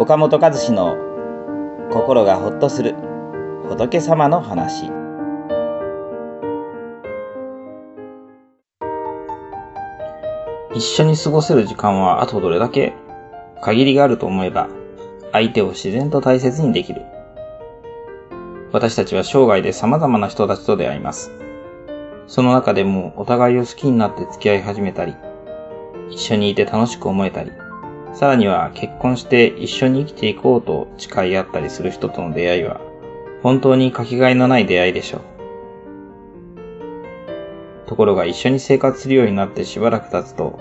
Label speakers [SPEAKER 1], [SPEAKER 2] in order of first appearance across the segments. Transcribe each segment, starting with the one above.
[SPEAKER 1] 岡本和志の心がほっとする仏様の話。一緒に過ごせる時間はあとどれだけ？限りがあると思えば相手を自然と大切にできる。私たちは生涯で様々な人たちと出会います。その中でもお互いを好きになって付き合い始めたり一緒にいて楽しく思えたりさらには結婚して一緒に生きていこうと誓い合ったりする人との出会いは本当にかけがえのない出会いでしょう。ところが一緒に生活するようになってしばらく経つと、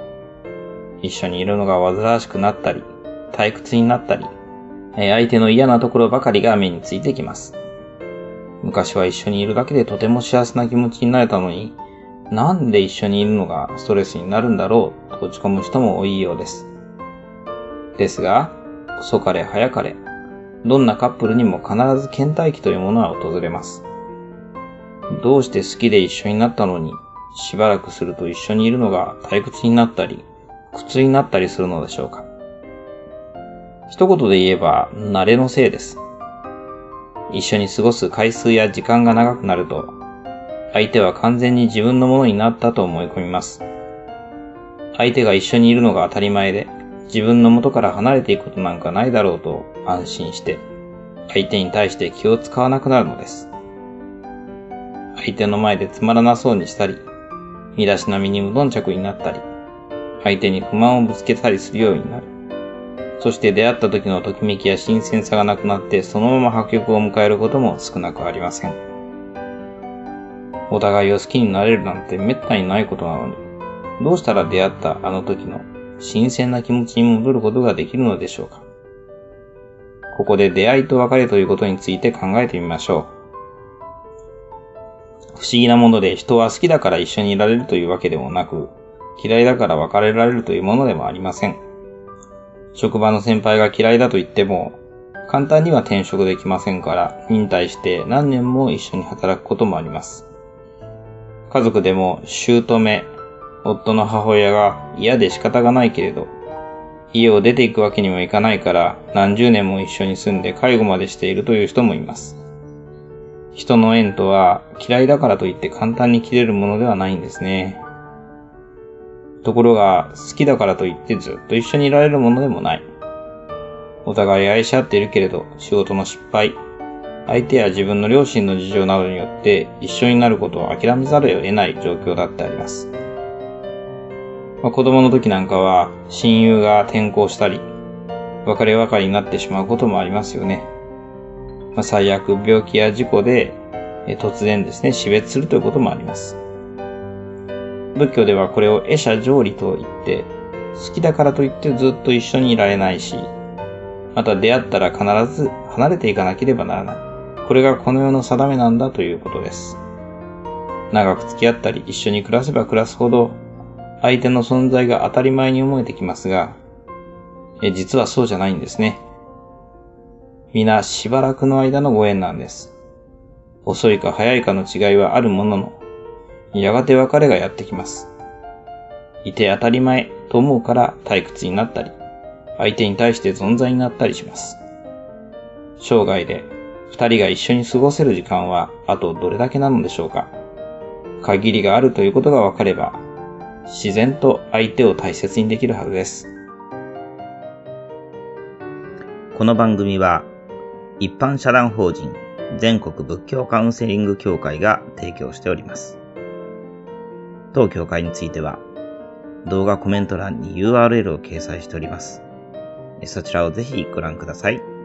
[SPEAKER 1] 一緒にいるのが煩わしくなったり、退屈になったり、相手の嫌なところばかりが目についてきます。昔は一緒にいるだけでとても幸せな気持ちになれたのに、なんで一緒にいるのがストレスになるんだろうと落ち込む人も多いようです。ですが、遅かれ早かれ、どんなカップルにも必ず倦怠期というものは訪れます。どうして好きで一緒になったのに、しばらくすると一緒にいるのが退屈になったり、苦痛になったりするのでしょうか。一言で言えば、慣れのせいです。一緒に過ごす回数や時間が長くなると、相手は完全に自分のものになったと思い込みます。相手が一緒にいるのが当たり前で、自分の元から離れていくことなんかないだろうと安心して、相手に対して気を使わなくなるのです。相手の前でつまらなそうにしたり、身だしなみに無頓着になったり、相手に不満をぶつけたりするようになる。そして出会った時のときめきや新鮮さがなくなってそのまま破局を迎えることも少なくありません。お互いを好きになれるなんて滅多にないことなのに、どうしたら出会ったあの時の新鮮な気持ちに戻ることができるのでしょうか？ここで出会いと別れということについて考えてみましょう。不思議なもので人は好きだから一緒にいられるというわけでもなく、嫌いだから別れられるというものでもありません。職場の先輩が嫌いだと言っても、簡単には転職できませんから、忍耐して何年も一緒に働くこともあります。家族でも、姑、夫の母親が嫌で仕方がないけれど、家を出ていくわけにもいかないから何十年も一緒に住んで介護までしているという人もいます。人の縁とは嫌いだからといって簡単に切れるものではないんですね。ところが好きだからといってずっと一緒にいられるものでもない。お互い愛し合っているけれど仕事の失敗、相手や自分の両親の事情などによって一緒になることを諦めざるを得ない状況だってあります。まあ、子供の時なんかは親友が転校したり、別れ別れになってしまうこともありますよね。まあ、最悪病気や事故で突然ですね、死別するということもあります。仏教ではこれを会者成理と言って、好きだからといってずっと一緒にいられないし、また出会ったら必ず離れていかなければならない。これがこの世の定めなんだということです。長く付き合ったり一緒に暮らせば暮らすほど相手の存在が当たり前に思えてきますが、え実はそうじゃないんですね。皆しばらくの間のご縁なんです。遅いか早いかの違いはあるものの、やがて別れがやってきます。いて当たり前と思うから退屈になったり、相手に対して存在になったりします。生涯で二人が一緒に過ごせる時間はあとどれだけなのでしょうか限りがあるということが分かれば自然と相手を大切にできるはずです。
[SPEAKER 2] この番組は一般社団法人全国仏教カウンセリング協会が提供しております。当協会については動画コメント欄に URL を掲載しております。そちらをぜひご覧ください。